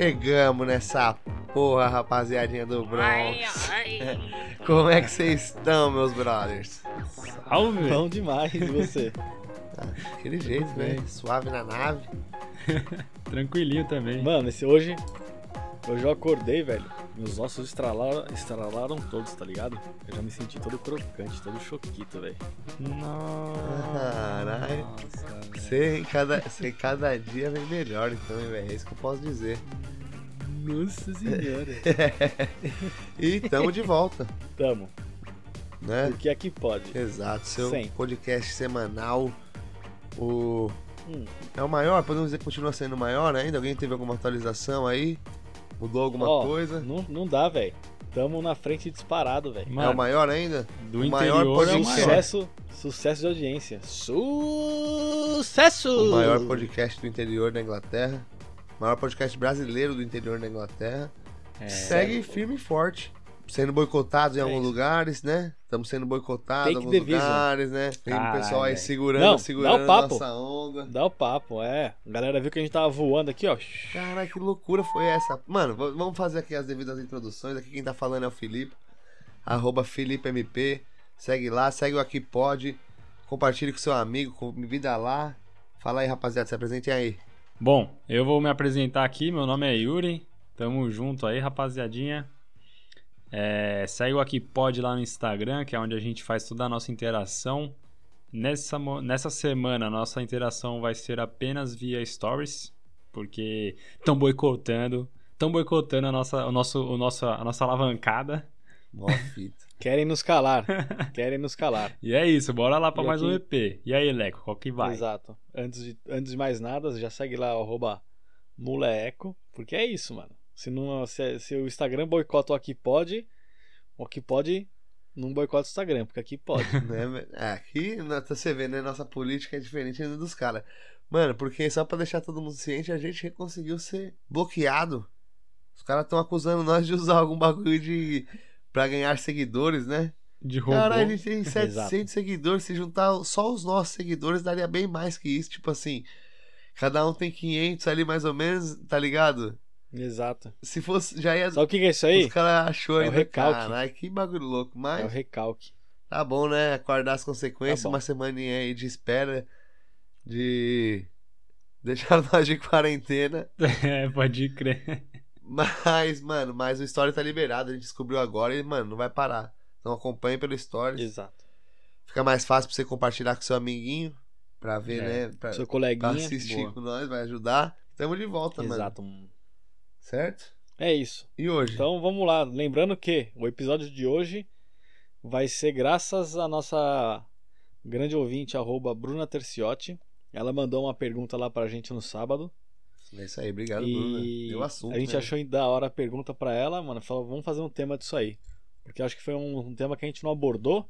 Chegamos nessa porra, rapaziadinha do Bronx. Ai, ai. Como é que vocês estão, meus brothers? Salve! Bom demais, e você? Aquele jeito, né? Suave na nave. Tranquilinho também. Mano, esse hoje. Hoje eu acordei, velho. Meus ossos estralaram, estralaram todos, tá ligado? Eu já me senti todo crocante, todo choquito, velho. Nossa, Caralho. velho. Você cada, cada dia vem melhor, então, velho? É isso que eu posso dizer. Nossa senhora. E tamo de volta, Tamo. né? Porque aqui pode. Exato, seu podcast semanal. O. Hum. É o maior? Podemos dizer que continua sendo o maior ainda? Alguém teve alguma atualização aí? Mudou alguma Ó, coisa? Não, não dá, velho. Tamo na frente disparado, velho. É o maior ainda? do o maior é podcast. maior. Sucesso, sucesso de audiência. Sucesso! O maior podcast do interior da Inglaterra. Maior podcast brasileiro do interior da Inglaterra. É, Segue firme e forte. Sendo boicotados em É alguns lugares, né? Estamos sendo boicotados em alguns the vision. lugares, né? Tem o pessoal aí segurando, Não, dá segurando papo. nossa onda. Dá o papo, é. A galera viu que a gente tava voando aqui, ó. Caralho, que loucura foi essa? Mano, vamos fazer aqui as devidas introduções. Aqui quem tá falando é o Felipe. Arroba FelipeMP. Segue lá, segue o Aqui Pode. Compartilhe com seu amigo, convida lá. Fala aí, rapaziada, se apresentem aí. Bom, eu vou me apresentar aqui. Meu nome é Yuri. Tamo junto aí, rapaziadinha. É, segue o Aqui Pode lá no Instagram, que é onde a gente faz toda a nossa interação. Nessa, nessa semana, a nossa interação vai ser apenas via Stories, porque estão boicotando. Estão boicotando a nossa, o nosso, o nosso, a nossa alavancada. Mó fita. Querem nos calar. Querem nos calar. E é isso, bora lá pra E mais um aqui- EP. E aí, Leco, qual que vai? Exato. Antes de, antes de mais nada, já segue lá arroba muleco, porque é isso, mano. Se, não, se, se o Instagram boicota o Aqui Pode, o Aqui Pode não boicota o Instagram, porque aqui pode. né? É, aqui, na- você vê, né? Nossa política é diferente ainda dos caras. Mano, porque só pra deixar todo mundo ciente, a gente conseguiu ser bloqueado. Os caras estão acusando nós de usar algum bagulho de. Pra ganhar seguidores, né? De robô. Caralho, a gente tem Exato. 700 seguidores. Se juntar só os nossos seguidores, daria bem mais que isso. Tipo assim, cada um tem 500 ali mais ou menos, tá ligado? Exato. Se fosse, já ia. Sabe o que é isso aí? Os caras achou É o ainda. recalque. Caralho, que bagulho louco. É Mas o recalque. tá bom, né? Acordar as consequências, Tá uma semaninha aí de espera, de. Deixar nós de quarentena. É, pode crer. Mas, mano, mas o Story tá liberado. A gente descobriu agora e, mano, não vai parar. Então acompanhe pelo Stories. Exato. Fica mais fácil pra você compartilhar com seu amiguinho. Pra ver, É. né? Pra, Seu pra coleguinha. assistir boa. com nós, vai ajudar. Tamo de volta, mano. Exato. Certo? É isso. E hoje? Então vamos lá. Lembrando que o episódio de hoje vai ser graças à nossa grande ouvinte, arroba Bruna Terciotti. Ela mandou uma pergunta lá pra gente no sábado. É isso aí, obrigado, Bruna. E Deu assunto. a gente né? achou da hora a pergunta pra ela, mano. Falou, vamos fazer um tema disso aí. Porque acho que foi um, um tema que a gente não abordou.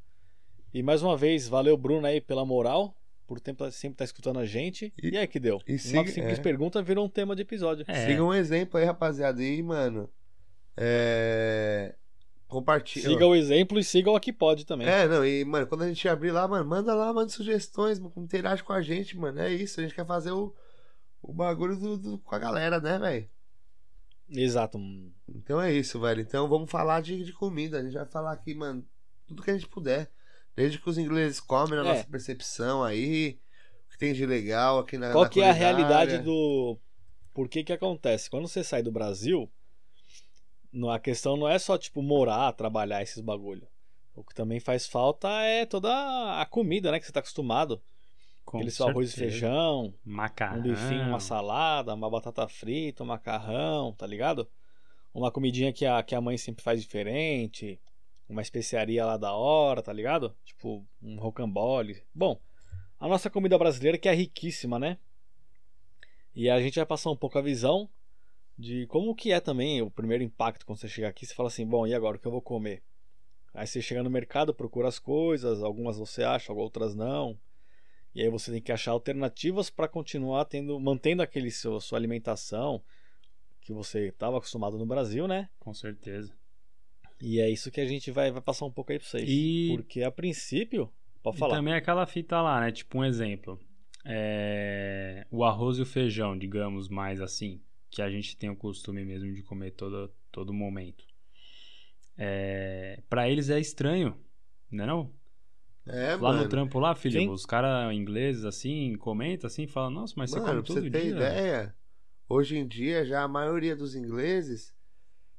E mais uma vez, valeu, Bruna, aí, pela moral. Por tempo, sempre estar escutando a gente. E- E, aí que deu? e uma siga- simples é. pergunta virou um tema de episódio. É. Siga um exemplo aí, rapaziada. E, mano. É. Compartilha. Siga o exemplo e siga o Aqui Pode também. É, não, e, mano, quando a gente abrir lá, mano, manda lá, manda sugestões, mano, interage com a gente, mano. É isso, a gente quer fazer o, o bagulho do, do- com a galera, né, velho? Exato. Então é isso, velho. Então vamos falar de, de comida. A gente vai falar aqui, mano, tudo que a gente puder. Desde que os ingleses comem na É. nossa percepção aí, o que tem de legal aqui na Qual na que é a realidade do. Por que que acontece? Quando você sai do Brasil, não- a questão não é só, tipo, morar, trabalhar esses bagulho. O que também faz falta é toda a comida, né? Que você tá acostumado. Com Aquele seu arroz e feijão, Macarrão. um bifinho, uma salada, uma batata frita, um macarrão, tá ligado? Uma comidinha que a, que a mãe sempre faz diferente, uma especiaria lá da hora, tá ligado? Tipo, um rocambole. Bom, a nossa comida brasileira que é riquíssima, né? E a gente vai passar um pouco a visão de como que é também o primeiro impacto quando você chega aqui, você fala assim, bom, e agora o que eu vou comer? Aí você chega no mercado, procura as coisas, algumas você acha, outras não. E aí você tem que achar alternativas para continuar tendo, mantendo aquele seu, sua alimentação que você estava acostumado no Brasil, né? Com certeza. E é isso que a gente vai, vai passar um pouco aí pra vocês. E- Porque a princípio, pode E falar. também aquela fita lá, né? Tipo um exemplo. É, O arroz e o feijão, digamos mais assim. que a gente tem o costume mesmo de comer todo, todo momento. É, para eles é estranho, né não? É, lá mano. no trampo lá, Sim. os caras ingleses assim, comentam assim, falam, nossa, mas você Mano, come pra todo você ter dia. ideia, hoje em dia já a maioria dos ingleses,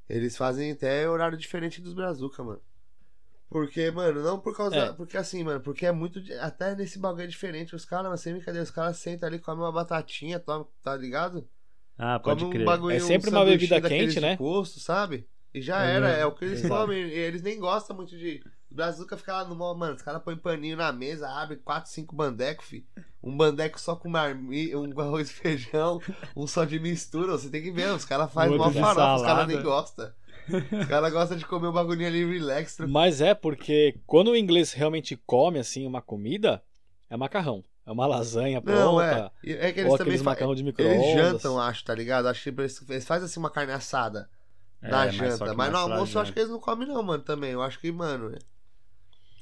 eles fazem até horário diferente dos brazuca, mano. Porque, mano, não por causa. É. Porque assim, mano, porque é muito. Até nesse bagulho é diferente. Os caras, mas sem brincadeira, os caras sentam ali, comem uma batatinha, toma, tá ligado? Ah, pode Come crer. um bagulho É sempre uma sanduichinho bebida quente, né? posto, sabe? E já É, era, é o que eles comem. E eles nem gostam muito de. O Brazuca fica lá no mall, mano. Os caras põem paninho na mesa, abre 4, 5 bandecos, fi. Um bandeco só com marmi, um arroz e feijão, um só de mistura. Você tem que ver, os caras fazem mó farofa, os caras salada. nem gostam. Os caras gostam de comer um bagulhinho ali relax. Mas é porque quando o inglês realmente come assim uma comida, é macarrão. É uma lasanha Não, é. pronta. É que eles Ou também macarrão de Eles micro-ondas. jantam, acho, tá ligado? Acho que eles, eles fazem assim uma carne assada na É, mas só janta. que Mas no almoço eu acho que eles não comem, não, mano, também. Eu acho que, mano.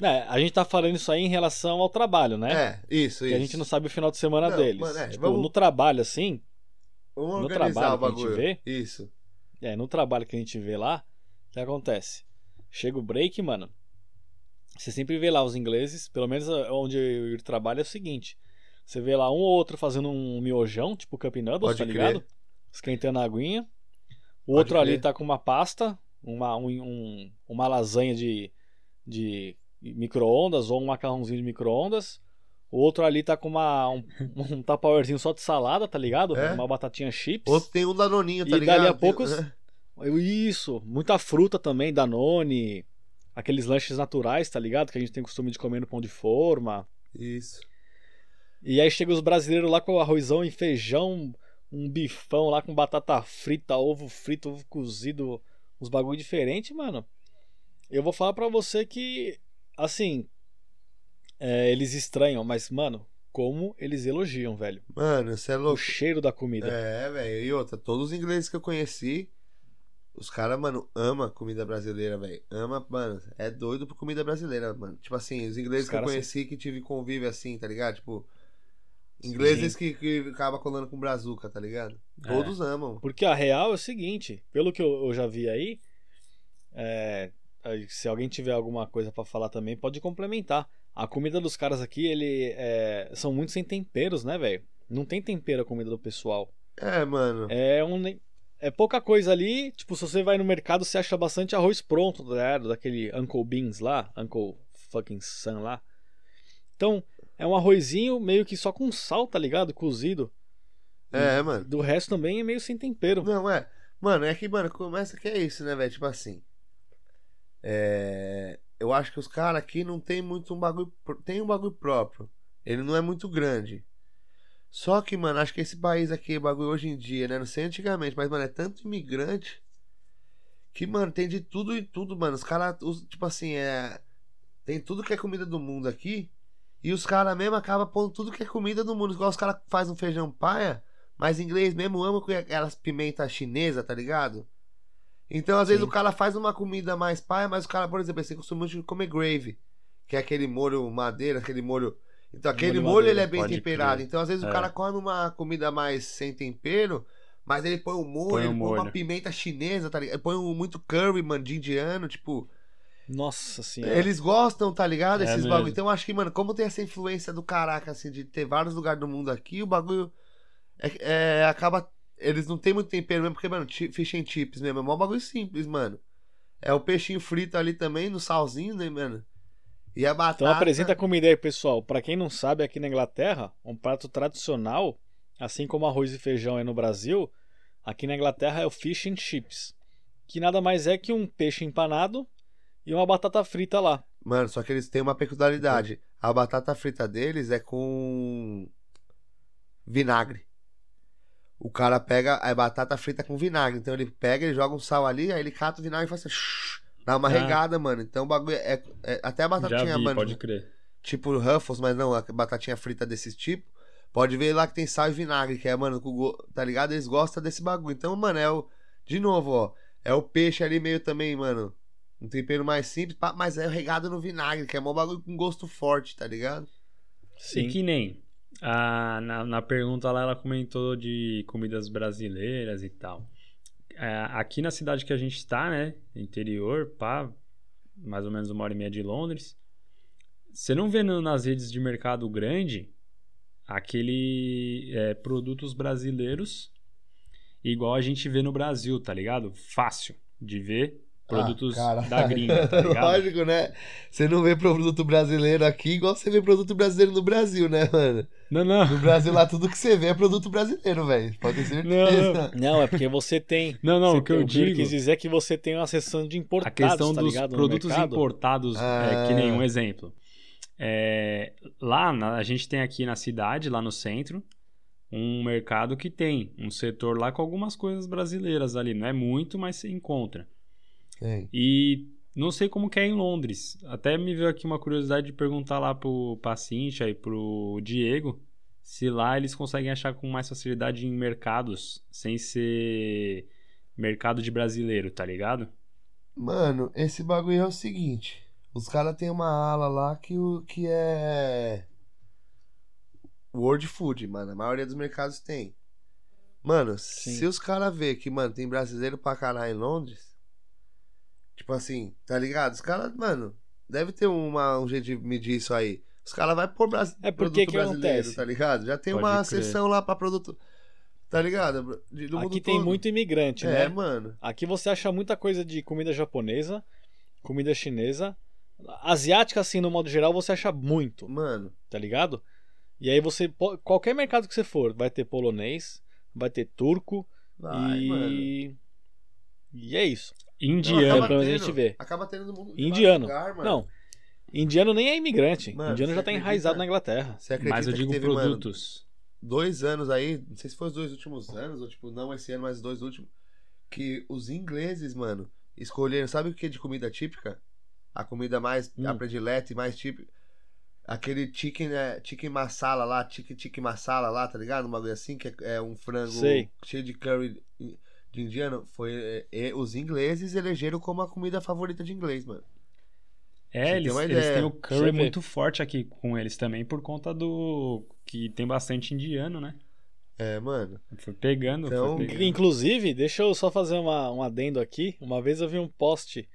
É, a gente tá falando isso aí em relação ao trabalho, né? É, isso, Que isso. a gente não sabe o final de semana Não, deles. mano, é, tipo, vamos- no trabalho, assim, Vamos no trabalho o que a gente bagulho. vê, Isso. é, no trabalho que a gente vê lá, o que acontece? Chega o break, mano. Você sempre vê lá os ingleses, pelo menos onde eu trabalho é o seguinte. Você vê lá um ou outro fazendo um miojão, tipo Cup Noodles, Pode tá crer. ligado? Esquentando a aguinha. O Pode outro ali crer. tá com uma pasta, uma, um, um- uma lasanha de, de micro-ondas ou um macarrãozinho de micro-ondas. O outro ali tá com uma, um, um tupperwarezinho só de salada, tá ligado? É. Uma batatinha chips. Outro tem um danoninho, tá E ligado? dali a poucos- Isso, muita fruta também, Danone, aqueles lanches naturais, tá ligado? Que a gente tem costume de comer no pão de forma. Isso. E aí chega os brasileiros lá com arrozão e feijão, um bifão lá com batata frita, ovo frito, ovo cozido, uns bagulho diferente, mano. Eu vou falar pra você que, assim, é, eles estranham, mas, mano, como eles elogiam, velho. Mano, você é O louco. cheiro da comida. É, velho. E outra, todos os ingleses que eu conheci, os caras, mano, ama comida brasileira, velho. Ama, mano, é doido por comida brasileira, mano. Tipo assim, os ingleses Os que eu conheci que tive convívio assim, tá ligado? Tipo, ingleses que, que acaba colando com brazuca, tá ligado? É. Todos amam. Porque a real é o seguinte, pelo que eu, eu já vi aí, é, aí, se alguém tiver alguma coisa pra falar também, pode complementar. A comida dos caras aqui, ele é, são muito sem temperos, né, velho? Não tem tempero a comida do pessoal. É, mano. É um é pouca coisa ali, tipo, se você vai no mercado, você acha bastante arroz pronto, ligado? Daquele Uncle Beans lá, Uncle fucking Sun lá. Então, é um arrozinho meio que só com sal, tá ligado? Cozido. É, mano. Do resto também é meio sem tempero. Não, é. Mano, é que, mano, começa que é isso, né, velho? Tipo assim. É. Eu acho que os caras aqui não tem muito um bagulho. Tem um bagulho próprio. Ele não é muito grande. Só que, mano, acho que esse país aqui, bagulho hoje em dia, né? Não sei antigamente, mas, mano, é tanto imigrante. Que, mano, tem de tudo e tudo, mano. Os caras, tipo assim, é. Tem tudo que é comida do mundo aqui. E os caras mesmo acabam pondo tudo que é comida do mundo. Igual os caras fazem um feijão paia. Mas inglês mesmo ama com aquelas pimentas chinesas, tá ligado? Então, às vezes, Sim. o cara faz uma comida mais paia, mas o cara, por exemplo, você costuma muito comer gravy, que é aquele molho madeira, aquele molho. Então, aquele Molho molho, ele é bem temperado. crer. Então, às vezes, o É. cara come uma comida mais sem tempero, mas ele põe um molho, Põe ele um põe uma molho. pimenta chinesa, tá ligado? Ele põe um, muito curry, mano, de indiano, tipo. Nossa senhora. Eles gostam, tá ligado? É Esses mesmo. bagulho. Então acho que, mano, como tem essa influência do caraca, assim, de ter vários lugares do mundo aqui, o bagulho é, é, acaba. Eles não tem muito tempero mesmo, porque, mano, fish and chips mesmo, é mó bagulho simples, mano. É o peixinho frito ali também, no salzinho, né, mano? E a batata. Então apresenta a comida aí, pessoal. Pra quem não sabe, aqui na Inglaterra, um prato tradicional, assim como arroz e feijão é no Brasil, aqui na Inglaterra é o fish and chips, que nada mais é que um peixe empanado e uma batata frita lá. Mano, só que eles têm uma peculiaridade. A batata frita deles é com vinagre. O cara pega a batata frita com vinagre. Então ele pega, ele joga um sal ali, aí ele cata o vinagre e faz assim. Dá uma Ah. regada, mano. Então o bagulho é. é- até a Já batatinha, vi, mano. pode crer. Tipo Ruffles, mas não, a batatinha frita desse tipo. Pode ver lá que tem sal e vinagre, que é, mano, tá ligado? Eles gostam desse bagulho. Então, mano, é o. De novo, ó. É o peixe ali meio também, mano. Um tempero mais simples, mas é regado no vinagre, que é mó bagulho com gosto forte, tá ligado? Sim. E que nem Na, na pergunta lá ela comentou de comidas brasileiras e tal. É, aqui na cidade que a gente está, né? Interior, pá, mais ou menos uma hora e meia de Londres. Você não vê nas redes de mercado grande aquele é, produtos brasileiros igual a gente vê no Brasil, tá ligado? Fácil de ver produtos Ah, cara. da gringa, tá ligado? Lógico, né? Você não vê produto brasileiro aqui igual você vê produto brasileiro no Brasil, né, mano? Não, não. No Brasil lá tudo que você vê é produto brasileiro, velho. Pode ter certeza. Não, é porque você tem. Não, não, o que eu que ele digo- quis dizer é que você tem uma seção de A importados, questão tá dos ligado? produtos importados é Ah. que nem um exemplo. É, lá na- a gente tem aqui na cidade, lá no centro, um mercado que tem um setor lá com algumas coisas brasileiras ali. Não é muito, mas se encontra. E não sei como que é em Londres. Até me veio aqui uma curiosidade de perguntar lá pro Pacincha e pro Diego se lá eles conseguem achar com mais facilidade em mercados sem ser mercado de brasileiro, tá ligado? Mano, esse bagulho é o seguinte. Os caras têm uma ala lá que, o, que é. World Food, mano. A maioria dos mercados tem. Mano, Sim. se os caras ver que, mano, tem brasileiro pra caralho em Londres. Tipo assim, tá ligado? Os caras, mano, deve ter uma, um jeito de medir isso aí. Os caras vão pôr bras... É porque produto que brasileiro, acontece? tá ligado? Já tem Pode uma crer. seção lá pra produto. Tá ligado? Aqui tem todo. muito imigrante, É, né? mano. Aqui você acha muita coisa de comida japonesa, comida chinesa. Asiática, assim, no modo geral, você acha muito, Mano. tá ligado? E aí você. Qualquer mercado que você for, vai ter polonês, vai ter turco Vai, mano. E. É isso. Indiano. acaba pelo menos a tendo- gente vê. Acaba tendo no mundo. Indiano. lugar, mano. Não. Indiano nem é imigrante. Mano, Indiano já tá acredita? enraizado na Inglaterra. Você acredita Mas eu que digo teve, mano, produtos. dois anos aí, não sei se foi os dois últimos anos, ou tipo, não esse ano, mas os dois últimos, que os ingleses, mano, escolheram, sabe o que de comida típica? A comida mais Hum. a predileta e mais típica. Aquele chicken, é, chicken masala lá, chicken, chicken masala lá, tá ligado? Um bagulho assim, que é, é um frango Sei. cheio de curry de indiano. Foi, é, é, os ingleses elegeram como a comida favorita de inglês, mano. É, eles, eles têm o curry muito forte aqui com eles também, por conta do. que tem bastante indiano, né? É, mano. Foi pegando, Então, foi pegando. Inclusive, deixa eu só fazer uma, um adendo aqui. Uma vez eu vi um post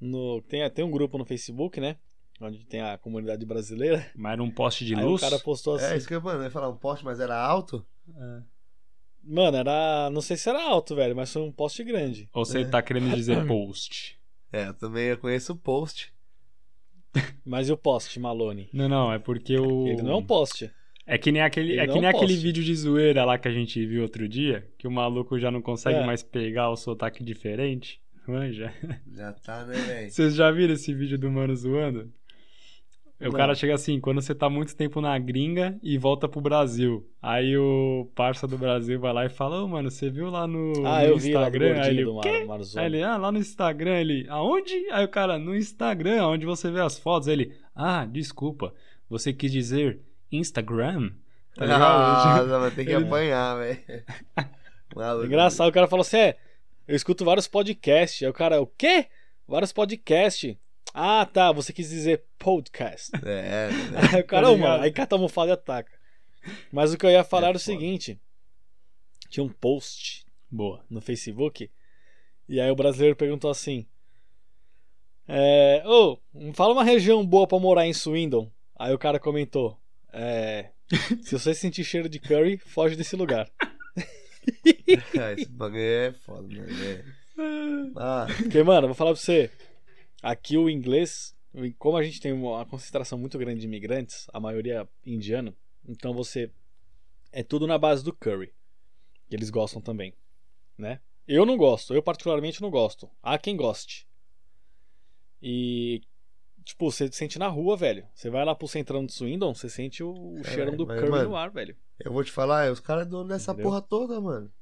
no. Tem, tem um grupo no Facebook, né? Onde tem a comunidade brasileira. Mas era um poste de Aí luz. o cara postou assim. É isso que eu, mano, eu ia falar um poste, mas era alto? É. Mano, era. Não sei se era alto, velho, mas foi um post grande. Ou você tá querendo dizer post? É, eu também eu conheço o post. Mas e o post, Malone? Não, não, é porque o. Ele não é um post. É que nem aquele, Ele é não que nem aquele poste. vídeo de zoeira lá que a gente viu outro dia, que o maluco já não consegue É. mais pegar o sotaque diferente. Manja. Já tá, né, velho? Vocês já viram esse vídeo do mano zoando? O Não. cara chega assim, quando você tá muito tempo na gringa e volta pro Brasil. Aí o parça do Brasil vai lá e fala, ô mano, você viu lá no, Ah, no eu vi lá Instagram? Aí ele, do? Mar. Aí ele, ah, lá no Instagram, ele, aonde? Aí o cara, no Instagram, onde você vê as fotos. Aí ele, ah, desculpa, você quis dizer Instagram? Tá ligado? Nossa, mas tem que Ele- apanhar, velho. Engraçado, o cara falou assim: é, eu escuto vários podcasts. Aí o cara, o quê? Vários podcasts. Ah, tá, você quis dizer podcast. É, né? Aí o cara, Tá mano, aí cata a almofada e ataca. Mas o que eu ia falar É era o foda. seguinte: tinha um post Boa. no Facebook, e aí o brasileiro perguntou assim: é, Ô, fala uma região boa pra morar em Swindon. Aí o cara comentou: é, Se você sentir cheiro de curry, foge desse lugar. Ah, Esse bagulho é foda, mano. É. Ah, Porque, mano, eu vou falar pra você. Aqui o inglês, como a gente tem uma concentração muito grande de imigrantes, a maioria indiano, então você. É tudo na base do curry. Eles gostam também. Né? Eu não gosto, eu particularmente não gosto. Há quem goste. E. Tipo, você sente na rua, velho. Você vai lá pro centrão de Swindon, você sente o, o cheiro do curry mano, no ar, velho. eu vou te falar, é, os caras é dono dessa Entendeu? porra toda, mano.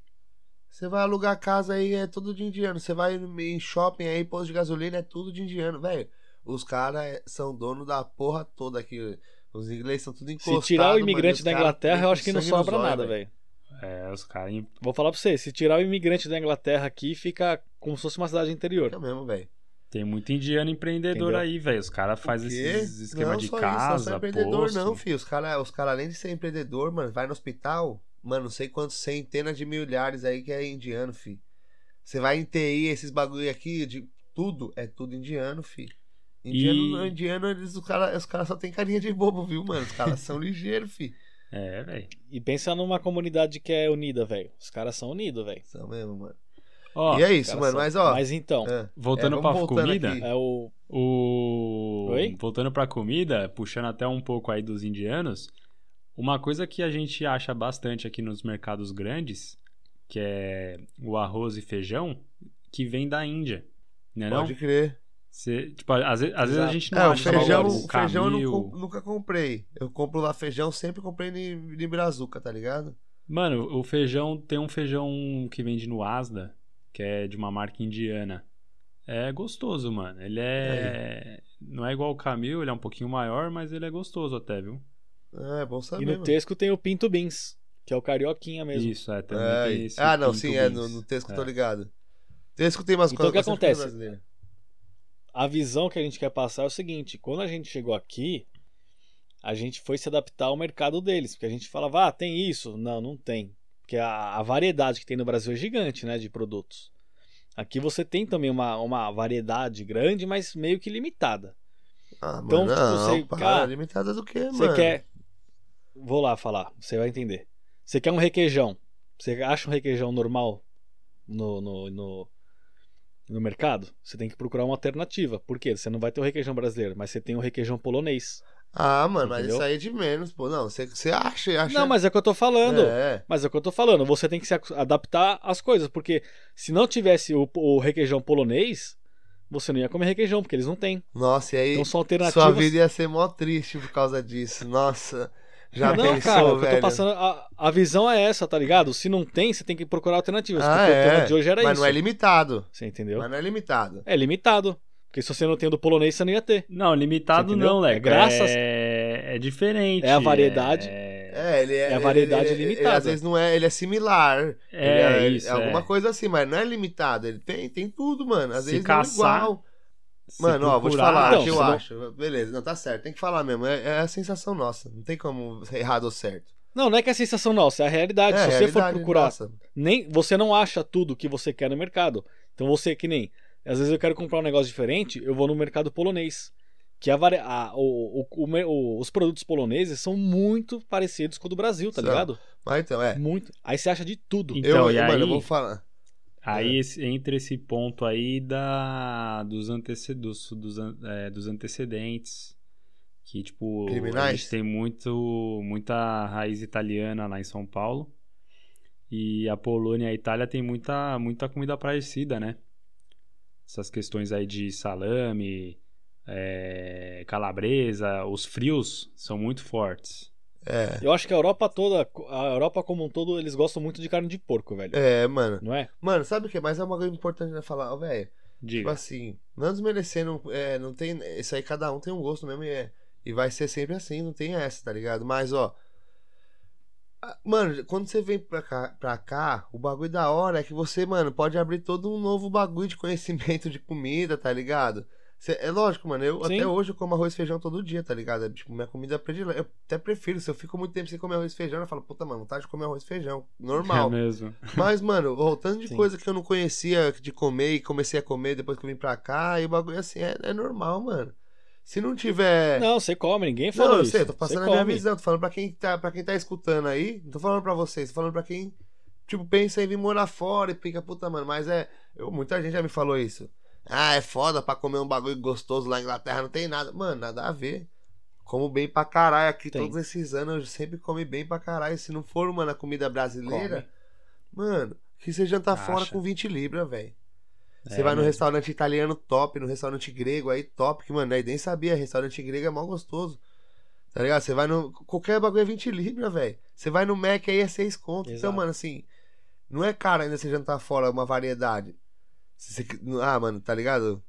Você vai alugar casa aí, é tudo de indiano. Você vai em shopping aí, posto de gasolina, é tudo de indiano, velho. Os caras são dono da porra toda aqui. Os ingleses são tudo encostados. Se tirar o imigrante da Inglaterra, eu acho que não sobra zóio, nada, velho. É, os caras. Vou falar pra você, se tirar o imigrante da Inglaterra aqui, fica como se fosse uma cidade interior. Fica mesmo, velho. Tem muito indiano empreendedor Entendeu? aí, velho. Os caras fazem esses esquema não de só casa, isso, não só empreendedor posto. não, filho. Os caras, os cara, além de ser empreendedor, mano, vai no hospital, mano, não sei quantos centenas de milhares aí que é indiano, filho. Você vai em TI, esses bagulho aqui, de tudo, é tudo indiano, filho. Indiano, E- indiano eles, os caras os cara só tem carinha de bobo, viu, mano? Os caras são ligeiros, filho. É, velho. E pensa numa comunidade que é unida, velho. Os caras são unidos, velho. São mesmo, mano. Ó, e é isso, mano, são- mas ó. Mas então, é, voltando é, pra comida, aqui. é o. o... Oi? Voltando pra comida, puxando até um pouco aí dos indianos, uma coisa que a gente acha bastante aqui nos mercados grandes, que é o arroz e feijão, que vem da Índia, né não? Pode crer. Cê- tipo, às, ve- às vezes a gente não É, acha feijão, o feijão eu não com- nunca comprei. Eu compro lá feijão, sempre comprei em, em Brazuca, tá ligado? Mano, o feijão tem um feijão que vende no Asda, que é de uma marca indiana. É gostoso, mano. Ele é. Não é igual o Camil, ele é um pouquinho maior, mas ele é gostoso até, viu? É, é bom saber. E no mano. Tesco tem o Pinto Beans, que é o carioquinha mesmo. Isso, é, também É, tem esse ah, não, Pinto sim, é, Beans. no, no Tesco É. tô ligado. Tesco tem umas Então, o que acontece? A visão que a gente quer passar é o seguinte: quando a gente chegou aqui, a gente foi se adaptar ao mercado deles, porque a gente falava, ah, tem isso? Não, não tem. Porque a, a variedade que tem no Brasil é gigante, né, de produtos. Aqui você tem também uma, uma variedade grande, mas meio que limitada. Ah, Então, mano, tipo, não, você- para, cara, limitada do que, Você mano? quer. Vou lá falar, você vai entender. Você quer um requeijão. Você acha um requeijão normal no, no, no, no mercado? Você tem que procurar uma alternativa. Por quê? Você não vai ter o requeijão brasileiro, mas você tem o requeijão polonês. Ah, mano, mas Entendeu? isso aí é de menos, pô. Não, você, você acha, acha... Não, mas é o que eu tô falando. É, Mas é o que eu tô falando. Você tem que se adaptar às coisas. Porque se não tivesse o, o requeijão polonês, você não ia comer requeijão, porque eles não têm. nossa, e aí Então são alternativas. sua vida ia ser mó triste por causa disso. Nossa, já não, pensou, cara, o que eu velho? tô passando. A, a visão é essa, tá ligado? Se não tem, você tem que procurar alternativas. Ah, porque o tema é, de hoje era mas isso. não é limitado. Você entendeu? Mas não é limitado. É limitado. Porque se você não tem o do polonês, você não ia ter. Não, limitado não, Leco. É graças- É, é diferente. É a variedade. É, É, ele é. É a variedade ele- ele- ele limitada. às vezes não é, ele é similar. É, ele isso, É alguma é. coisa assim, mas não é limitado. Ele tem, tem tudo, mano. Às Se vezes caçar, não é igual. Se Mano, ó, vou te procurar- falar o que eu não- acho. Beleza, não, tá certo. Tem que falar mesmo. É, é a sensação nossa. Não tem como ser errado ou certo. Não, não é que é a sensação nossa, é a realidade. é, se você for realidade procurar, nossa. nem você não acha tudo que você quer no mercado. Então você que nem. Às vezes eu quero comprar um negócio diferente, eu vou no mercado polonês. Que a, a- o- o- o- o- os produtos poloneses são muito parecidos com o do Brasil, tá ligado? Mas então, é. Muito. Aí você acha de tudo. Então, eu, e mano, aí- eu vou falar. Aí É. esse- entra esse ponto aí da, dos, antece, dos, dos, é, dos antecedentes. Que, tipo, a Criminais? gente tem muito, muita raiz italiana lá em São Paulo. E a Polônia e a Itália tem muita, muita comida parecida, né? Essas questões aí de salame, é, calabresa, os frios são muito fortes. É. Eu acho que a Europa toda, a Europa como um todo, eles gostam muito de carne de porco, velho. É, mano. Não é? Mano, sabe o que? Mas é uma coisa importante né, falar, velho. Tipo Diga. assim, não desmerecendo, é, não tem. Isso aí cada um tem um gosto mesmo e, é, e vai ser sempre assim, não tem essa, tá ligado? Mas, ó. Mano, quando você vem pra cá, pra cá, o bagulho da hora é que você, mano, pode abrir todo um novo bagulho de conhecimento de comida, tá ligado? Cê- é lógico, mano, eu Sim. até hoje eu como arroz e feijão todo dia, tá ligado? É tipo minha comida predileta. Eu até prefiro, se eu fico muito tempo sem comer arroz e feijão, eu falo, puta, mano, vontade de comer arroz e feijão. Normal. É mesmo. Mas, mano, o tanto de Sim. coisa que eu não conhecia de comer e comecei a comer depois que eu vim pra cá, e o bagulho assim, é, é normal, mano. Se não tiver. Não, você come, ninguém Não, falou eu isso. sei, tô passando a minha visão, tô falando pra quem tá, pra quem tá escutando aí, não tô falando pra vocês, tô falando pra quem, tipo, pensa em vir morar fora e fica, puta, mano, mas é. eu- muita gente já me falou isso. Ah, é foda pra comer um bagulho gostoso lá na Inglaterra, não tem nada. Mano, nada a ver. Como bem pra caralho aqui Tem. todos esses anos, eu sempre comi bem pra caralho. Se não for, mano, a comida brasileira, mano, que você jantar Acha. fora com 20 libras, velho. Você É vai no mesmo. restaurante italiano top, no restaurante grego aí top, que, mano, aí nem sabia, restaurante grego é mal gostoso. Tá ligado? Você vai no. Qualquer bagulho é 20 libras, velho. Você vai no Mac aí é 6 conto. Então, Exato. mano, assim. Não é caro ainda você jantar fora uma variedade. Se você- Ah, mano, tá ligado?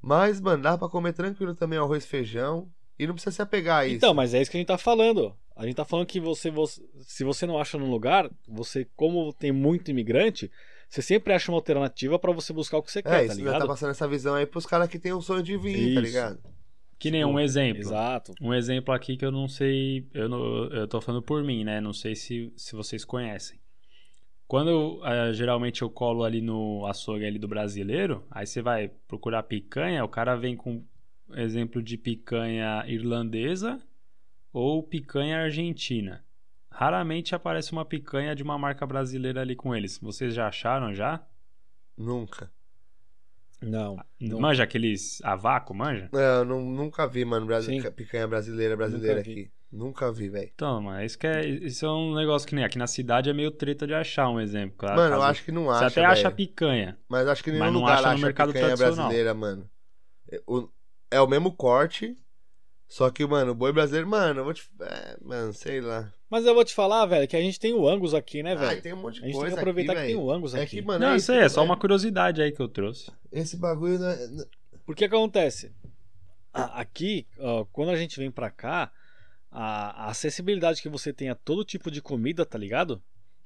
Mas, mano, dá pra comer tranquilo também arroz e feijão. E não precisa se apegar a isso. Então, mas é isso que a gente tá falando. A gente tá falando que você, você- se você não acha num lugar, você, como tem muito imigrante, você sempre acha uma alternativa pra você buscar o que você É, quer, tá isso nós ligado? tá passando essa visão aí pros caras que tem um sonho de vir, tá Isso. ligado? Que nem Tipo, um exemplo. Exato. Um exemplo aqui que eu não sei, eu, não, eu tô falando por mim, né? Não sei se, se vocês conhecem. Quando eh, geralmente eu colo ali no açougue ali do brasileiro, aí você vai procurar picanha, o cara vem com exemplo de picanha irlandesa ou picanha argentina. Raramente aparece uma picanha de uma marca brasileira ali com eles. Vocês já acharam já? Nunca. Não. não. Manja aqueles a vácuo, manja? É, eu não, nunca vi, mano, brasi- Sim. picanha brasileira, brasileira Nunca vi. aqui. Nunca vi, velho. Então, mano, isso, que é, isso é um negócio que nem aqui na cidade é meio treta de achar um exemplo. claro, Mano, eu acho que não Você acha, até acha velho. picanha. Mas acho que nenhum Mas não lugar acha no acha mercado picanha brasileira, mano. É o, é o mesmo corte, só que, mano, o boi brasileiro, mano, eu vou te... É, mano, sei lá. Mas eu vou te falar, velho, que a gente tem o Angus aqui, né, Ah, velho? tem um monte de a gente coisa tem que aproveitar aqui, que tem o Angus É aqui. que, mano, Não, é eu sei, é só é- uma curiosidade aí que eu trouxe. Esse bagulho... Não é- não- Porque que acontece? Aqui, ó, quando a gente vem pra cá, a, a acessibilidade que você tem a todo tipo de comida, tá ligado?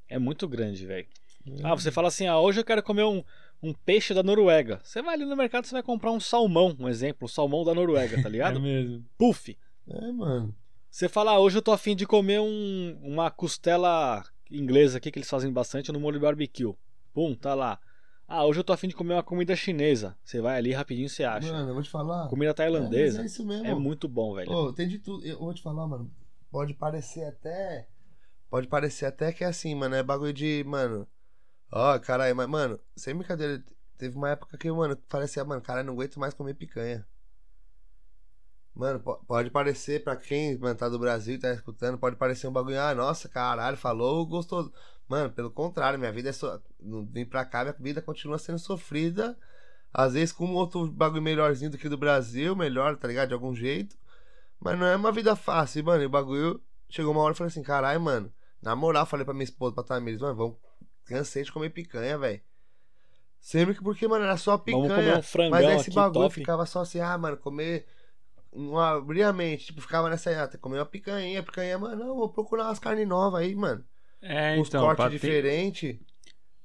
É muito grande, velho. Ah, você fala assim, ah, hoje eu quero comer um, um peixe da Noruega. Você vai ali no mercado, você vai comprar um salmão, um exemplo, um salmão da Noruega, tá É ligado? mesmo. Puff. É, mano. Você fala, ah, hoje eu tô afim de comer um, uma costela inglesa aqui, que eles fazem bastante no molho barbecue. Pum, tá lá. Ah, hoje eu tô afim de comer uma comida chinesa. Você vai ali rapidinho você acha. Mano, eu vou te falar. Comida É, tailandesa mas é isso mesmo. é muito bom, velho. Ô, tem de tudo. Eu vou te falar, mano. Pode parecer até. Pode parecer até que é assim, mano. É bagulho de. Mano. Ó, caralho, mas, mano, sem brincadeira. Teve uma época que, mano, parecia, mano, caralho, não aguento mais comer picanha. Mano, po- pode parecer, pra quem mano, tá do Brasil e tá escutando, pode parecer um bagulho, ah, nossa, caralho, falou gostoso. Mano, pelo contrário, minha vida é só. Não vim pra cá, minha vida continua sendo sofrida. Às vezes com um outro bagulho melhorzinho do que do Brasil, melhor, tá ligado? De algum jeito. Mas não é uma vida fácil, mano. E o bagulho chegou uma hora e falei assim, caralho, mano. Na moral, falei pra minha esposa, pra Tamires, mano, vamos. Cansei de comer picanha, velho. Sempre que porque, mano, era só picanha. Vamos comer um frangão Mas esse aqui, bagulho top. ficava só assim, ah, mano, comer. Não abria a mente, tipo, ficava nessa, ah, tem que comer uma picanha, picanha, mano, não, vou procurar umas carnes novas aí, mano. É, então, cortes pra ter- diferentes.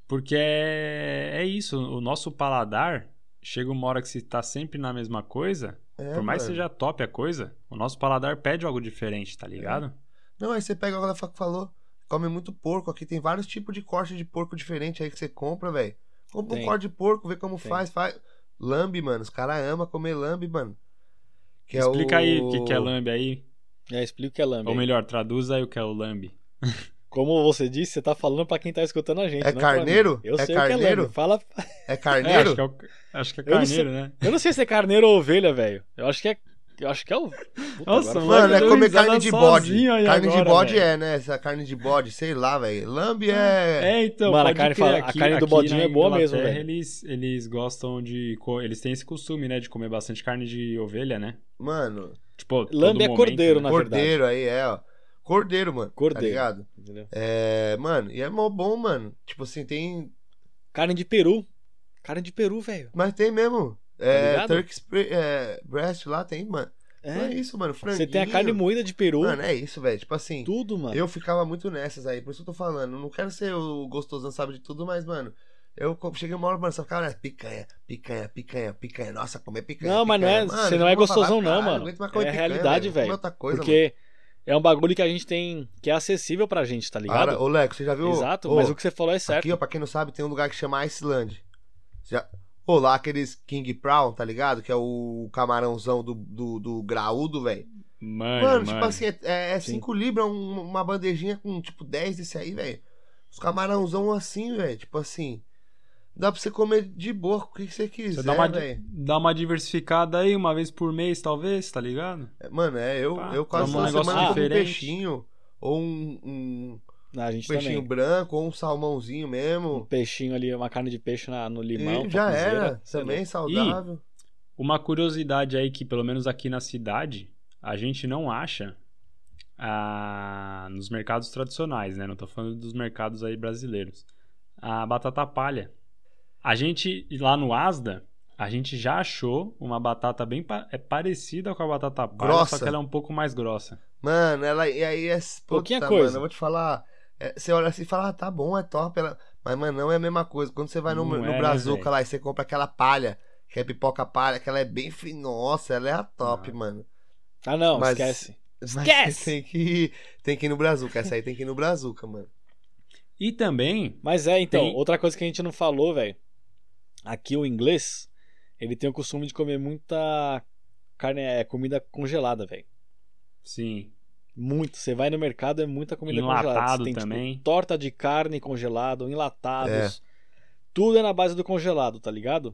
porque é, é isso, o nosso paladar chega uma hora que se tá sempre na mesma coisa, É, por mais que seja top a coisa, o nosso paladar pede algo diferente, É. tá ligado? Não, aí você pega o que ela falou, come muito porco. Aqui tem vários tipos de corte de porco diferente aí que você compra, velho. Compra um Tem. corte de porco, vê como Tem. faz, faz. Lambe, mano. Os caras amam comer lambe, mano. Que é Explica o... aí o que, que é lambe aí, Já explico o que é lambe. ou melhor, traduz aí o que é o lambe. Como você disse, você tá falando pra quem tá escutando a gente. É carneiro? Eu É sei o que é carneiro? lambe. Fala. É É, carneiro? acho, que é o- acho que é sei- carneiro, né? Eu não sei se é carneiro ou ovelha, velho. Eu acho que é. Eu acho que é o. Puta, Nossa, agora- Mano, é comer carne de bode. Carne de agora, bode velho. é, né? Essa carne de bode, sei lá, velho. Lambe é. É, então, Mano, a carne fala- a carne do bodinho é boa mesmo, velho. Eles, eles gostam de. Eles têm esse costume, né? De comer bastante carne de ovelha, né? Mano, Tipo, Lambe é momento, cordeiro, né? na verdade. cordeiro aí, é, ó. Cordeiro, mano. Tá Cordeiro. ligado? Entendeu? É, mano, e é mó bom, mano. Tipo assim, tem. Carne de peru. Carne de peru, velho. Mas tem mesmo. É? Turkey spre- é, breast lá tem, mano. Não é É. isso, mano. Franguinho. Você tem a carne moída de peru. Mano, é isso, velho. Tipo assim, Tudo, mano. eu ficava muito nessas aí. Por isso que eu tô falando. Não quero ser o gostosão, sabe de tudo, mas, mano. Eu cheguei uma hora, mano, só ficava, né? Picanha, picanha, picanha, picanha. Nossa, comer picanha. Não, mas não é- picanha. você não é vou falar, gostosão, não, caralho, mano. aguento mais comer É picanha, realidade, velho. Porque é um bagulho que a gente tem. que é acessível pra gente, tá ligado? Cara, ô, Leco, você já viu? Exato, Ô, mas o que você falou é certo. Aqui, ó, pra quem não sabe, tem um lugar que chama Iceland. Já... Pô, lá aqueles King Prawn, tá ligado? Que é o camarãozão do, do, do graúdo, velho. Mano, Mano, mano. tipo assim, é Sim. 5 libras um- uma bandejinha com, tipo, 10 desse aí, velho. Os camarãozão assim, velho. Tipo assim. Dá pra você comer de boa com o que você quiser, Você dá uma, dá uma diversificada aí, uma vez por mês, talvez, tá ligado? É, Mano, é, eu, Pá, eu quase um negócio semana como um peixinho. Ou um, um A gente peixinho também. branco, ou um salmãozinho Um mesmo. peixinho ali, uma carne de peixe na- no limão. e já era. É Também saudável. Uma curiosidade aí que, pelo menos aqui na cidade, a gente não acha ah, nos mercados tradicionais, né? Não tô falando dos mercados aí brasileiros. A batata palha. A gente, lá no Asda, a gente já achou uma batata bem pa- é parecida com a batata palha, Grossa. só que ela é um pouco mais grossa. Mano, ela. E aí é. Pouquinha puta, coisa. Mano, eu vou te falar. é, você olha assim e fala, ah, tá bom, é top. Ela, Mas, mano, não é a mesma coisa. Quando você vai no, Não no é, né, Brazuca lá e você compra aquela palha, que é pipoca palha, que ela é bem fina. Nossa, ela é a top, Ah. mano. Ah, não, Mas- esquece. Mas Esquece! tem que, ir, tem que ir no Brazuca. Essa aí tem que ir no Brazuca, mano. E também, Mas é, então, Tem- outra coisa que a gente não falou, velho. Aqui o inglês, ele tem o costume de comer muita carne, é, comida congelada, velho. sim, Muito. Você vai no mercado, é muita comida congelada. Enlatado Você tem, tipo, também. torta de carne congelado, enlatados. É. Tudo é na base do congelado, tá ligado?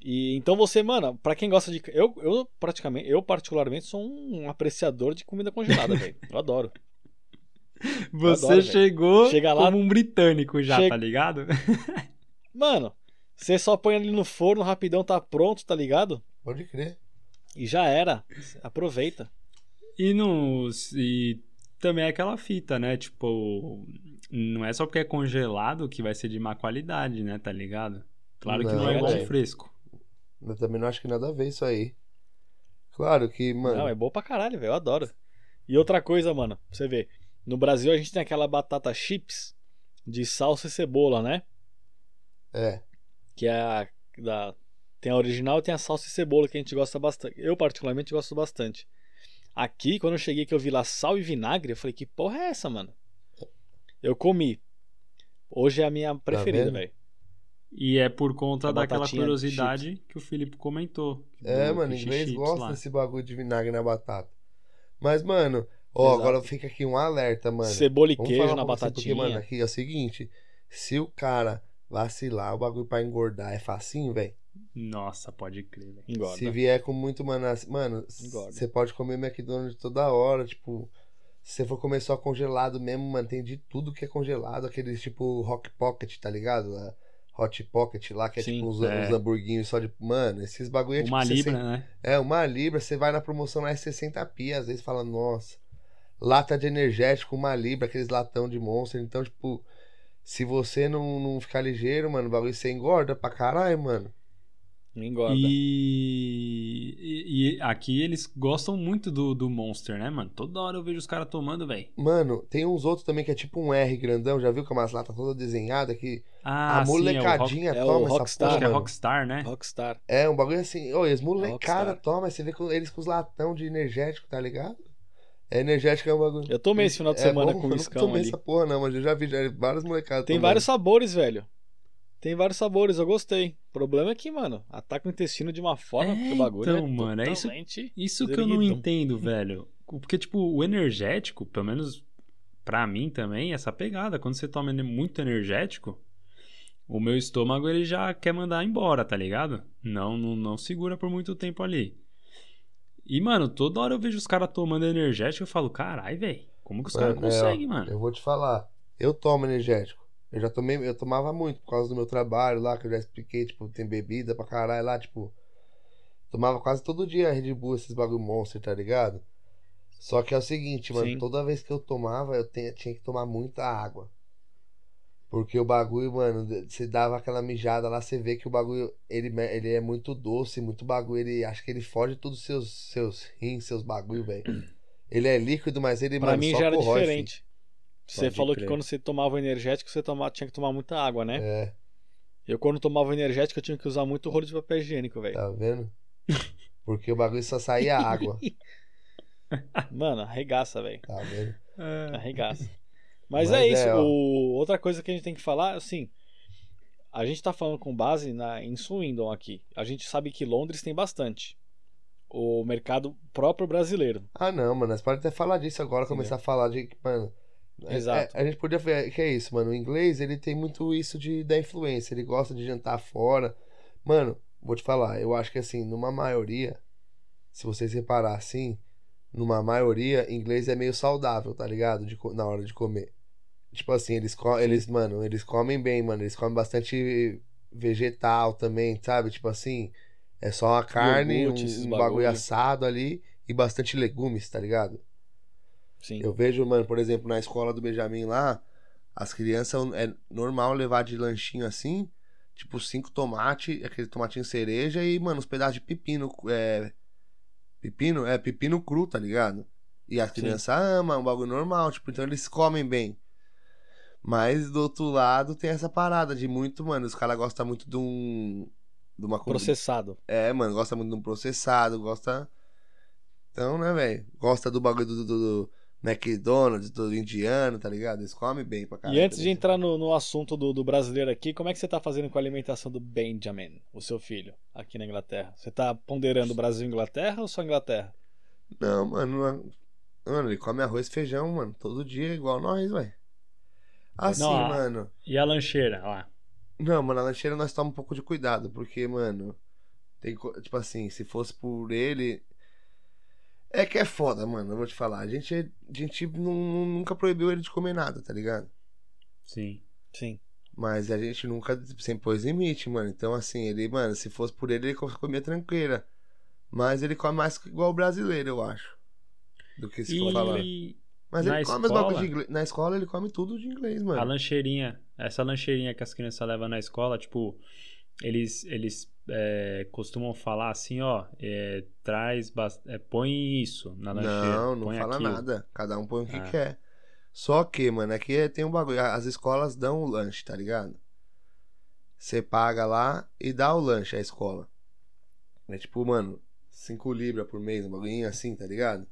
E então você, mano, pra quem gosta de. Eu, eu praticamente, eu particularmente sou um apreciador de comida congelada, velho. Eu adoro. você adoro, chegou Chega lá- como um britânico já, Chega- tá ligado? Mano, você só põe ali no forno rapidão, tá pronto, tá ligado? Pode crer. E já era. Aproveita. E, e também é aquela fita, né? Tipo, não é só porque é congelado que vai ser de má qualidade, né? Tá ligado? Claro que Não, não é igual velho. fresco. Eu também não acho que nada a ver isso aí. Claro que, mano. Não, é bom pra caralho, velho. Eu adoro. E outra coisa, mano, pra você ver. No Brasil a gente tem aquela batata chips de salsa e cebola, né? É. Que é a da tem a original e tem a salsa e cebola que a gente gosta bastante. Eu particularmente gosto bastante. Aqui, quando eu cheguei que eu vi lá sal e vinagre, eu falei, que porra é essa, mano? Eu comi. Hoje é a minha preferida, vendo? velho. E é por conta A daquela batatinha curiosidade que o Felipe comentou. É, do mano, inglês gosta lá. desse bagulho de vinagre na batata. Mas, mano, ó, Exato. agora fica aqui um alerta, mano. Cebola e Vamos queijo falar na pra você, batatinha. Porque, mano, aqui é o seguinte: se o cara vacilar, o bagulho pra engordar é facinho, velho. Nossa, pode crer, velho. Engorda. Se vier com muito manas, mano, você pode comer McDonald's toda hora, tipo, se você for comer só congelado mesmo, mano, tem de tudo que é congelado, aqueles tipo Rock Pocket, tá ligado? A Hot Pocket lá, que é Sim, tipo uns, é. uns hamburguinhos só de. Mano, esses bagulho é tipo Uma 60 libra, né? É, uma libra, você vai na promoção lá é 60 pi, às vezes fala, nossa. Lata de energético, uma libra, aqueles latão de monstro. Então, tipo, se você não, não ficar ligeiro, mano, o bagulho você engorda pra caralho, mano. Engorda. E, e, e aqui eles gostam muito do, do Monster, né, mano? Toda hora eu vejo os caras tomando, velho. Mano, tem uns outros também que é tipo um R grandão, já viu com umas latas toda desenhada que Ah, a sim, é o rock, molecadinha é o toma essa Rockstar. porra, acho que é. Rockstar, né? Rockstar. É, um bagulho assim, ô, e as molecada Rockstar. toma, você vê com eles com os latão de energético, tá ligado? É energético é um bagulho. Eu tomei esse final de É semana bom, com eu o nunca iscão tomei ali. essa porra não, mas eu já vi já, várias molecadas Tem tomando. vários sabores, velho. Tem vários sabores, eu gostei. O problema é que, mano, ataca o intestino de uma forma É, que o bagulho então, é mano, é isso-. Isso que eu não entendo, velho. Porque, tipo, o energético, pelo menos pra mim também, essa pegada. Quando você toma muito energético, o meu estômago ele já quer mandar embora, tá ligado? Não, não, não segura por muito tempo ali. E, mano, toda hora eu vejo os caras tomando energético eu falo, carai, velho, como que os caras Mano, é, conseguem, mano? Eu vou te falar. Eu tomo energético. Eu já tomei, eu tomava muito por causa do meu trabalho lá, que eu já expliquei, tipo, tem bebida pra caralho lá, tipo. Tomava quase todo dia Red Bull, esses bagulho monster, tá ligado? Só que é o seguinte, mano, Sim. toda vez que eu tomava, eu tinha que tomar muita água. Porque o bagulho, mano, você dava aquela mijada lá, você vê que o bagulho, ele, ele é muito doce, muito bagulho, ele, acho que ele foge todos os seus, seus rins, seus bagulho, velho. Ele é líquido, mas ele, Pra mano, mim só já era corrói, diferente. Você Pode falou crer. que quando você tomava o energético, você tomava, tinha que tomar muita água, né? filho. É, Eu quando tomava o energético, eu tinha que usar muito rolo de papel higiênico, velho. tá vendo? Porque o bagulho só saía água, Mano, arregaça, velho. tá vendo? Arregaça. Mas, Mas é é, isso. o- Outra coisa que a gente tem que falar, assim. A gente tá falando com base na, em Swindon aqui. A gente sabe que Londres tem bastante. O mercado próprio brasileiro. Ah, não, mano, nós podemos até falar disso agora, começar a falar de, mano... é- Exato. é- a gente podia ver, que é isso, mano, o inglês, ele tem muito isso de, da influência, ele gosta de jantar fora. Mano, vou te falar, eu acho que assim, numa maioria, se vocês reparar assim, numa maioria, inglês é meio saudável, tá ligado? De, na hora de comer. Tipo assim, eles, eles, mano, eles comem bem, mano, eles comem bastante vegetal também, sabe? Tipo assim, é só uma carne, Iogurte, esses um bagulho bagulho. assado ali e bastante legumes, tá ligado? Sim. Eu vejo, mano, por exemplo, na escola do Benjamin lá, as crianças é normal levar de lanchinho assim, tipo cinco tomates, aquele tomatinho cereja e, mano, uns pedaços de pepino, é pepino, é pepino cru, tá ligado? E a Sim. criança ama, é um bagulho normal, tipo, então eles comem bem. Mas do outro lado tem essa parada de muito, mano, os caras gostam muito de um. De uma. Processado. É, mano, gosta muito de um processado, gosta. Então, né, velho? Gosta do bagulho do, do, do McDonald's, do indiano, tá ligado? Eles comem bem pra caralho. E antes de entrar no, no assunto do, do brasileiro aqui, como é que você tá fazendo com a alimentação do Benjamin, o seu filho, aqui na Inglaterra? Você tá ponderando Brasil e Inglaterra ou só Inglaterra? Não, mano. Mano, ele come arroz e feijão, mano. Todo dia, igual nós, velho. Assim, Não, a- mano. E a lancheira, lá. Não, mano, na lancheira nós tomamos um pouco de cuidado, porque, mano, tem, tipo assim, se fosse por ele. É que é foda, mano, eu vou te falar. A gente, a gente nu- nunca proibiu ele de comer nada, tá ligado? Sim. Sim. Mas a gente nunca sempre pôs limite, mano. Então, assim, ele, mano, se fosse por ele, ele comia tranqueira. Mas ele come mais igual o brasileiro, eu acho. Do que se for falar. Mas na ele come os escola? bagulhos de inglês. Na escola ele come tudo de inglês, mano. a lancheirinha, essa lancheirinha que as crianças levam na escola, tipo, eles, eles é, costumam falar assim, ó, é, traz, é, põe isso na lancheira. Não, não fala aquilo. nada. Cada um põe o que Ah. quer. Só que, mano, aqui tem um bagulho. As escolas dão o lanche, tá ligado? Você paga lá e dá o lanche à escola. É tipo, mano, 5 libras por mês, um bagulhinho assim, tá ligado?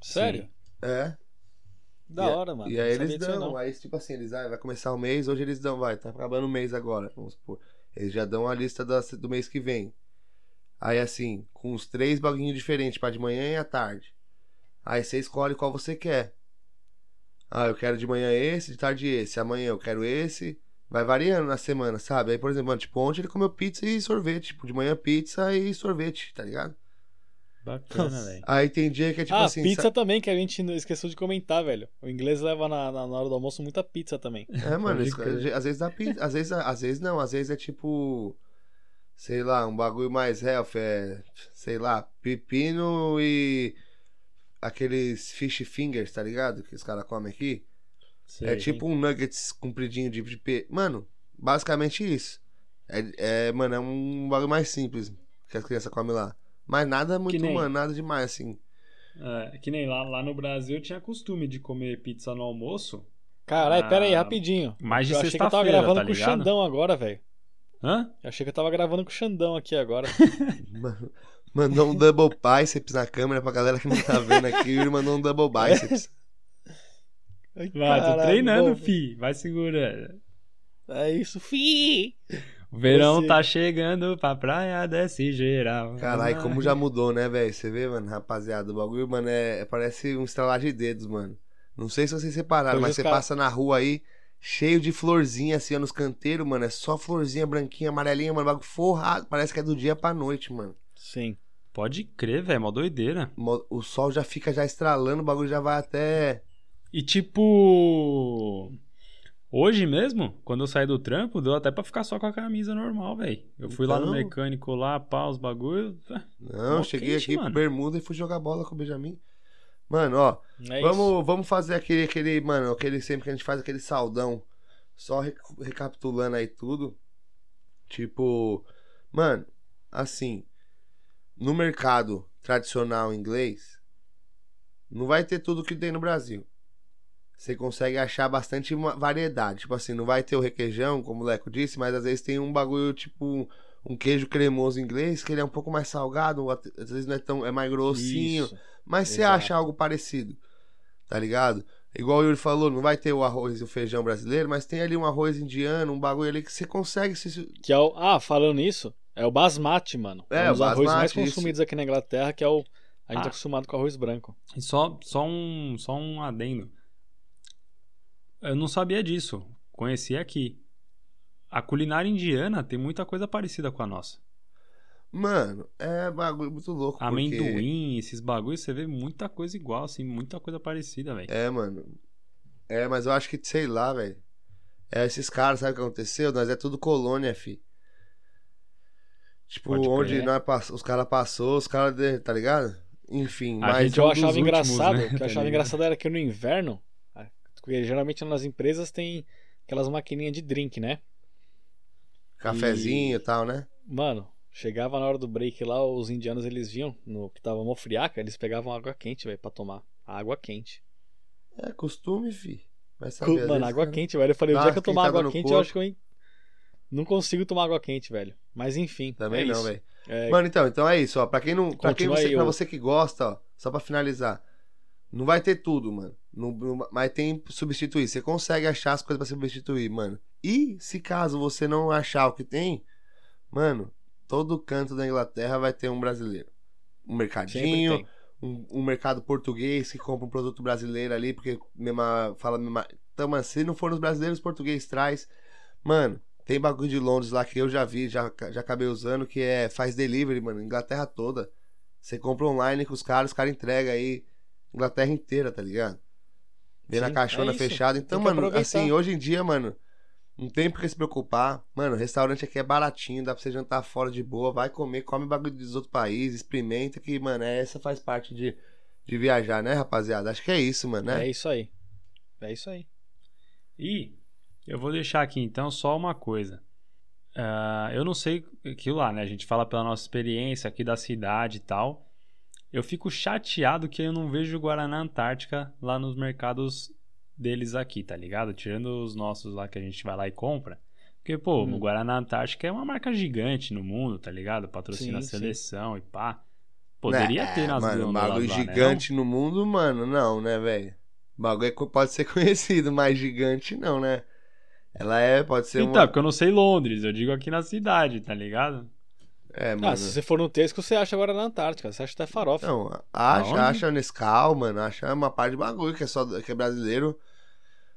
Sério? É. Da E a- hora, mano. E aí eles dão, aí tipo assim, eles ah, vai começar o mês, hoje eles dão, vai, tá acabando o mês agora, vamos supor. Eles já dão a lista da- do mês que vem. Aí assim, com os três baguinhos diferentes pra de manhã e à tarde. Aí você escolhe qual você quer. Ah, eu quero de manhã esse, de tarde esse. Amanhã eu quero esse. Vai variando na semana, sabe? Aí, por exemplo, tipo, ontem ele comeu pizza e sorvete. Tipo, de manhã pizza e sorvete, tá ligado? Bacana, velho. Aí tem dia que é tipo ah, assim. pizza sa- também, que a gente esqueceu de comentar, velho. O inglês leva na, na, na hora do almoço muita pizza também. É, mano, isso- às vezes dá pizza, às vezes, às vezes não, às vezes é tipo, sei lá, um bagulho mais health, é, sei lá, pepino e aqueles fish fingers, tá ligado? Que os caras comem aqui. é tipo um nuggets compridinho de, de pe... Mano, basicamente isso. É, é, mano, é um bagulho mais simples que as crianças comem lá. Mas nada muito, nem- mano, nada demais, assim. É, que nem lá, lá no Brasil eu tinha costume de comer pizza no almoço. Caralho, Ah, pera aí, rapidinho. mais de eu achei que eu tava sexta-feira, gravando tá com o? Xandão agora, velho. Hã? Eu achei que eu tava gravando com o Xandão aqui agora. Mandou um double biceps na câmera pra galera que não tá vendo aqui. Ele mandou um double biceps. Ai, Vai, tô treinando, bom. fi. Vai segurando. É isso, fi. O verão Você- tá chegando pra praia, desce geral. Caralho, como já mudou, né, velho? Você vê, mano, rapaziada, o bagulho, mano, é, parece um estralar de dedos, mano. Não sei se vocês separaram, Hoje mas você cara- passa na rua aí, cheio de florzinha, assim, ó, nos canteiros, mano. É só florzinha branquinha, amarelinha, mano. Bagulho forrado. Parece que é do dia pra noite, mano. Sim. Pode crer, velho, mó doideira. O sol já fica já estralando, o bagulho já vai até. E tipo. Hoje mesmo, quando eu saí do trampo, deu até pra ficar só com a camisa normal, velho. Eu fui lá no Então. mecânico lá, pá, os bagulho. Não, Mó cheguei quente, aqui mano. bermuda e fui jogar bola com o Benjamin. Mano, ó, É isso. vamos, vamos fazer aquele, aquele, mano, aquele sempre que a gente faz aquele saldão. Só re- recapitulando aí tudo. Tipo, mano, assim, no mercado tradicional inglês, não vai ter tudo que tem no Brasil. Você consegue achar bastante uma variedade. Tipo assim, não vai ter o requeijão, como o Leco disse, mas às vezes tem um bagulho tipo um queijo cremoso inglês, que ele é um pouco mais salgado, às vezes não é tão é mais grossinho. Isso. Mas você Exato. acha algo parecido, tá ligado? Igual o Yuri falou, não vai ter o arroz e o feijão brasileiro, mas tem ali um arroz indiano, um bagulho ali que você consegue se. Que é o... Ah, falando nisso, é o basmati, mano. É, um dos o arroz mais basmati, isso. consumidos aqui na Inglaterra, que é o... A gente Ah. tá acostumado com arroz branco. E só, só, um, só um adendo. Eu não sabia disso. Conheci aqui. A culinária indiana tem muita coisa parecida com a nossa. Mano, é bagulho muito louco. porque- Amendoim, esses bagulhos, você vê muita coisa igual, assim, muita coisa parecida, velho. É, mano. É, mas eu acho que, sei lá, velho. É, esses caras, sabe o que aconteceu? Nós é tudo colônia, fi. Tipo, Pode onde crer. nós pass... os caras passou, os caras, de- tá ligado? Enfim, A mas gente eu um achava últimos, engraçado, né, o que eu tá achava engraçado era que no inverno, porque geralmente nas empresas tem aquelas maquininhas de drink, né? cafezinho e tal, né? Mano, chegava na hora do break lá, os indianos eles vinham no que tava mó friaca, eles pegavam água quente, velho, pra tomar. Água quente. É costume, fi. Vai saber, às Mano, água quente, velho. Eu falei, o dia que eu tomar água quente, eu corpo. acho que eu en- não consigo tomar água quente, velho. Mas enfim. Também é não, velho. É, Mano, então, então é isso, ó. Pra quem não. Pra, quem você, aí, pra você que gosta, ó, só pra finalizar. Não vai ter tudo, mano. Não- não- mas tem substituir. Você consegue achar as coisas pra substituir, mano. E se caso você não achar o que tem, mano, todo canto da Inglaterra vai ter um brasileiro. Um mercadinho, um, um mercado português que compra um produto brasileiro ali, porque mesma, fala mesma. Então, mano, se não for os brasileiros, os português traz. Mano, tem bagulho de Londres lá que eu já vi, já, já acabei usando, que é faz delivery, mano, Inglaterra toda. Você compra online com os caras, os caras entregam aí Inglaterra inteira, tá ligado? Vem na caixona é fechada. Então, mano, aproveitar. assim, hoje em dia, mano, não tem por que se preocupar. Mano, restaurante aqui é baratinho, dá pra você jantar fora de boa, vai comer, come bagulho dos outros países, experimenta que, mano, essa faz parte de, de viajar, né, rapaziada? Acho que é isso, mano, né? É isso aí. É isso aí. E eu vou deixar aqui então só uma coisa. Ah, eu não sei aquilo lá, né? A gente fala pela nossa experiência aqui da cidade e tal. Eu fico chateado que eu não vejo Guaraná Antártica lá nos mercados deles aqui, tá ligado? Tirando os nossos lá que a gente vai lá e compra. Porque, pô, Hum. o Guaraná Antártica é uma marca gigante no mundo, tá ligado? Patrocina a Sim, sim. seleção e pá. Poderia Né? ter nas Mano, gôndolas bagulho lá, né, gigante no mundo, mano, não, né, velho? Bagulho é pode ser conhecido, mas gigante não, né? Ela é, pode ser Então, uma. porque eu não sei Londres, eu digo aqui na cidade, tá ligado? É, mano. Ah, se você for no Tesco, você acha agora na Antártica. Você acha até farofa. Não, acha, Aonde? acha Nescau, mano, acha uma parte de bagulho que é só que é brasileiro.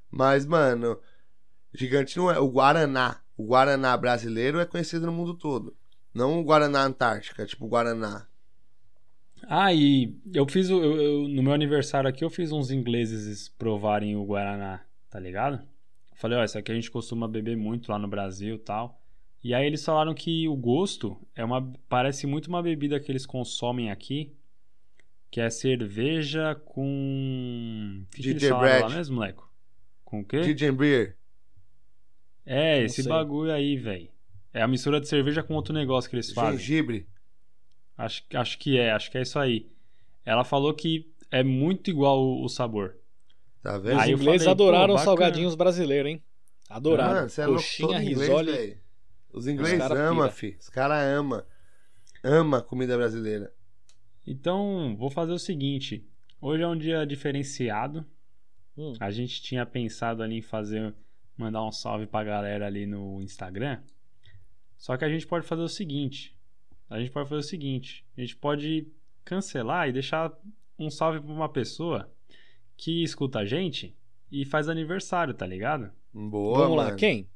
Mas, mano, gigante não é. O Guaraná, o Guaraná brasileiro é conhecido no mundo todo. Não o Guaraná Antártica, tipo o Guaraná. Ah, e eu fiz eu- eu- no meu aniversário aqui, eu fiz uns ingleses provarem o Guaraná, tá ligado? Falei, ó, isso aqui a gente costuma beber muito lá no Brasil e tal. E aí eles falaram que o gosto é uma parece muito uma bebida que eles consomem aqui, que é cerveja com que, que lá bread. mesmo, Leco? Com o quê? Ginger Beer. É, Não esse sei. bagulho aí, velho. É a mistura de cerveja com outro negócio que eles fazem. Gengibre. Acho, acho que é, acho que é isso aí. Ela falou que é muito igual o, o sabor. Tá Os vendo? Aí eu ingleses falei, adoraram os salgadinhos brasileiros, hein? Adoraram. Mano, você é louco Coxinha, todo inglês, risole. velho. Os ingleses cara amam, fi. Os caras amam. Ama comida brasileira. Então, vou fazer o seguinte. Hoje é um dia diferenciado. Hum. A gente tinha pensado ali em fazer, mandar um salve pra galera ali no Instagram. Só que a gente pode fazer o seguinte. A gente pode fazer o seguinte. A gente pode cancelar e deixar um salve pra uma pessoa que escuta a gente e faz aniversário, tá ligado? Boa, Vamos lá, mano. quem?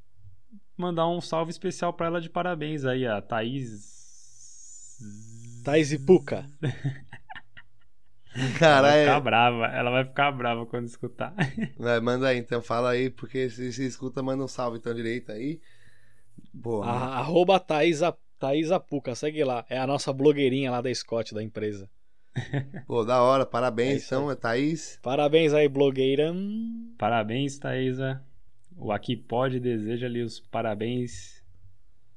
Mandar um salve especial pra ela de parabéns aí, a Thaís. Thaís e Puca. Ela vai Caralho. ficar brava, ela vai ficar brava quando escutar. Vai, manda aí, então. Fala aí, porque se, se escuta, manda um salve então direito aí. Boa. A- Arroba Thaís, a- Thaís Apuca, segue lá. É a nossa blogueirinha lá da Scott, da empresa. Pô, da hora. É Parabéns, isso então, é Thaís. Parabéns aí, blogueira. Parabéns, Thaisa. O Aqui Pode deseja ali os parabéns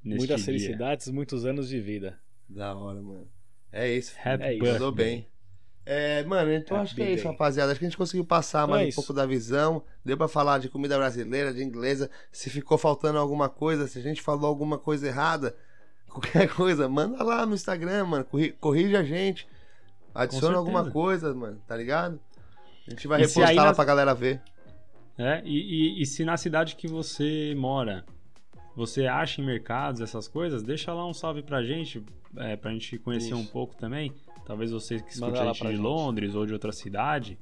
neste Muitas dia. felicidades, muitos anos de vida. Da hora, mano. É isso. Happy É isso. birthday. Mandou bem. É, mano, então Happy acho que é isso, day. rapaziada. Acho que a gente conseguiu passar Então mais é um isso. pouco da visão. Deu pra falar de comida brasileira, de inglesa. Se ficou faltando alguma coisa, se a gente falou alguma coisa errada, qualquer coisa, manda lá no Instagram, mano. Corri- Corrige a gente. Adiciona alguma coisa, mano, tá ligado? A gente vai E repostar lá nas- pra galera ver. É, e, e- e se na cidade que você mora você acha em mercados essas coisas, deixa lá um salve pra gente, é, pra gente conhecer Isso. um pouco também. Talvez você que escute a lá gente pra de gente. Londres ou de outra cidade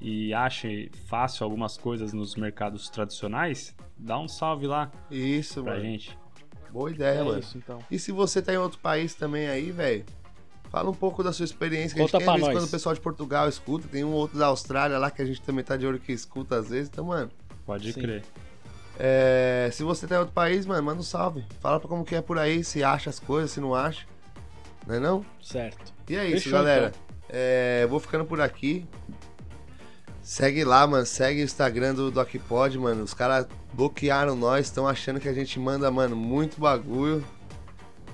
e ache fácil algumas coisas nos mercados tradicionais, dá um salve lá Isso, pra mano. gente. Boa ideia, é mano. isso, então. E se você tá em outro país também aí, velho, fala um pouco da sua experiência. Que Conta a gente tem, às vezes, quando o pessoal de Portugal escuta, tem um outro da Austrália lá que a gente também tá de olho que escuta às vezes. Então, mano, Pode Sim. crer. é, se você tá em outro país, mano, manda um salve. Fala pra como que é por aí, se acha as coisas, se não acha. Não é não? Certo. E é isso, Fechou, galera. então. É, vou ficando por aqui. Segue lá, mano. Segue o Instagram do DocPod, mano. Os caras bloquearam nós, estão achando que a gente manda, mano, muito bagulho.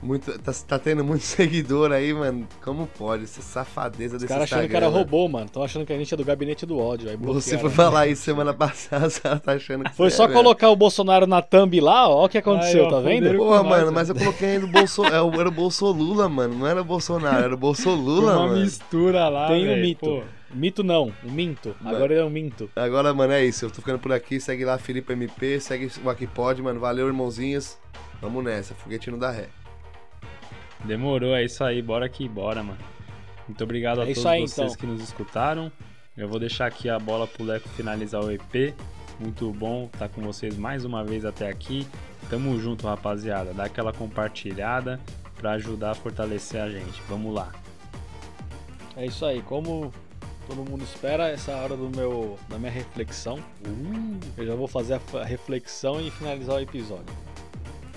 Muito, tá, tá tendo muito seguidor aí, mano. Como pode? Essa safadeza Os desse caras achando que era mano. robô, mano. Estão achando que a gente é do gabinete do ódio. Aí Você foi falar isso semana passada, você tá achando que Foi você só é, velho. colocar o Bolsonaro na thumb lá, ó, o que aconteceu, Aí, ó, tá vendo? Porra, mano, nós, mas eu coloquei ainda o Bolso... é, o- era o Bolsolula, mano. Não era o Bolsonaro, era o Bolsolula, uma mano. mistura lá, Tem um velho, mito. pô. Mito não, um minto. Mano. Agora ele é um minto. Agora, mano, é isso. Eu tô ficando por aqui. Segue lá, Felipe MP. Segue o Aqui Pode, mano. Valeu, irmãozinhos. Vamos nessa. Foguetinho da ré. Demorou, é isso aí, bora que bora, mano. Muito obrigado a É isso todos aí, vocês então. que nos escutaram. Eu vou deixar aqui a bola pro Leco finalizar o EP. Muito bom estar com vocês mais uma vez até aqui. Tamo junto, rapaziada. Dá aquela compartilhada pra ajudar a fortalecer a gente. Vamos lá. É isso aí, como todo mundo espera, essa é a hora do meu, da minha reflexão. Eu já vou fazer a fa- a reflexão e finalizar o episódio.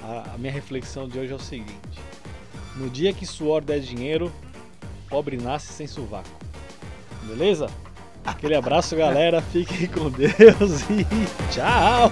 A, a minha reflexão de hoje é o seguinte: No dia que suor der dinheiro, pobre nasce sem sovaco. Beleza? Aquele abraço, galera. Fiquem com Deus e tchau!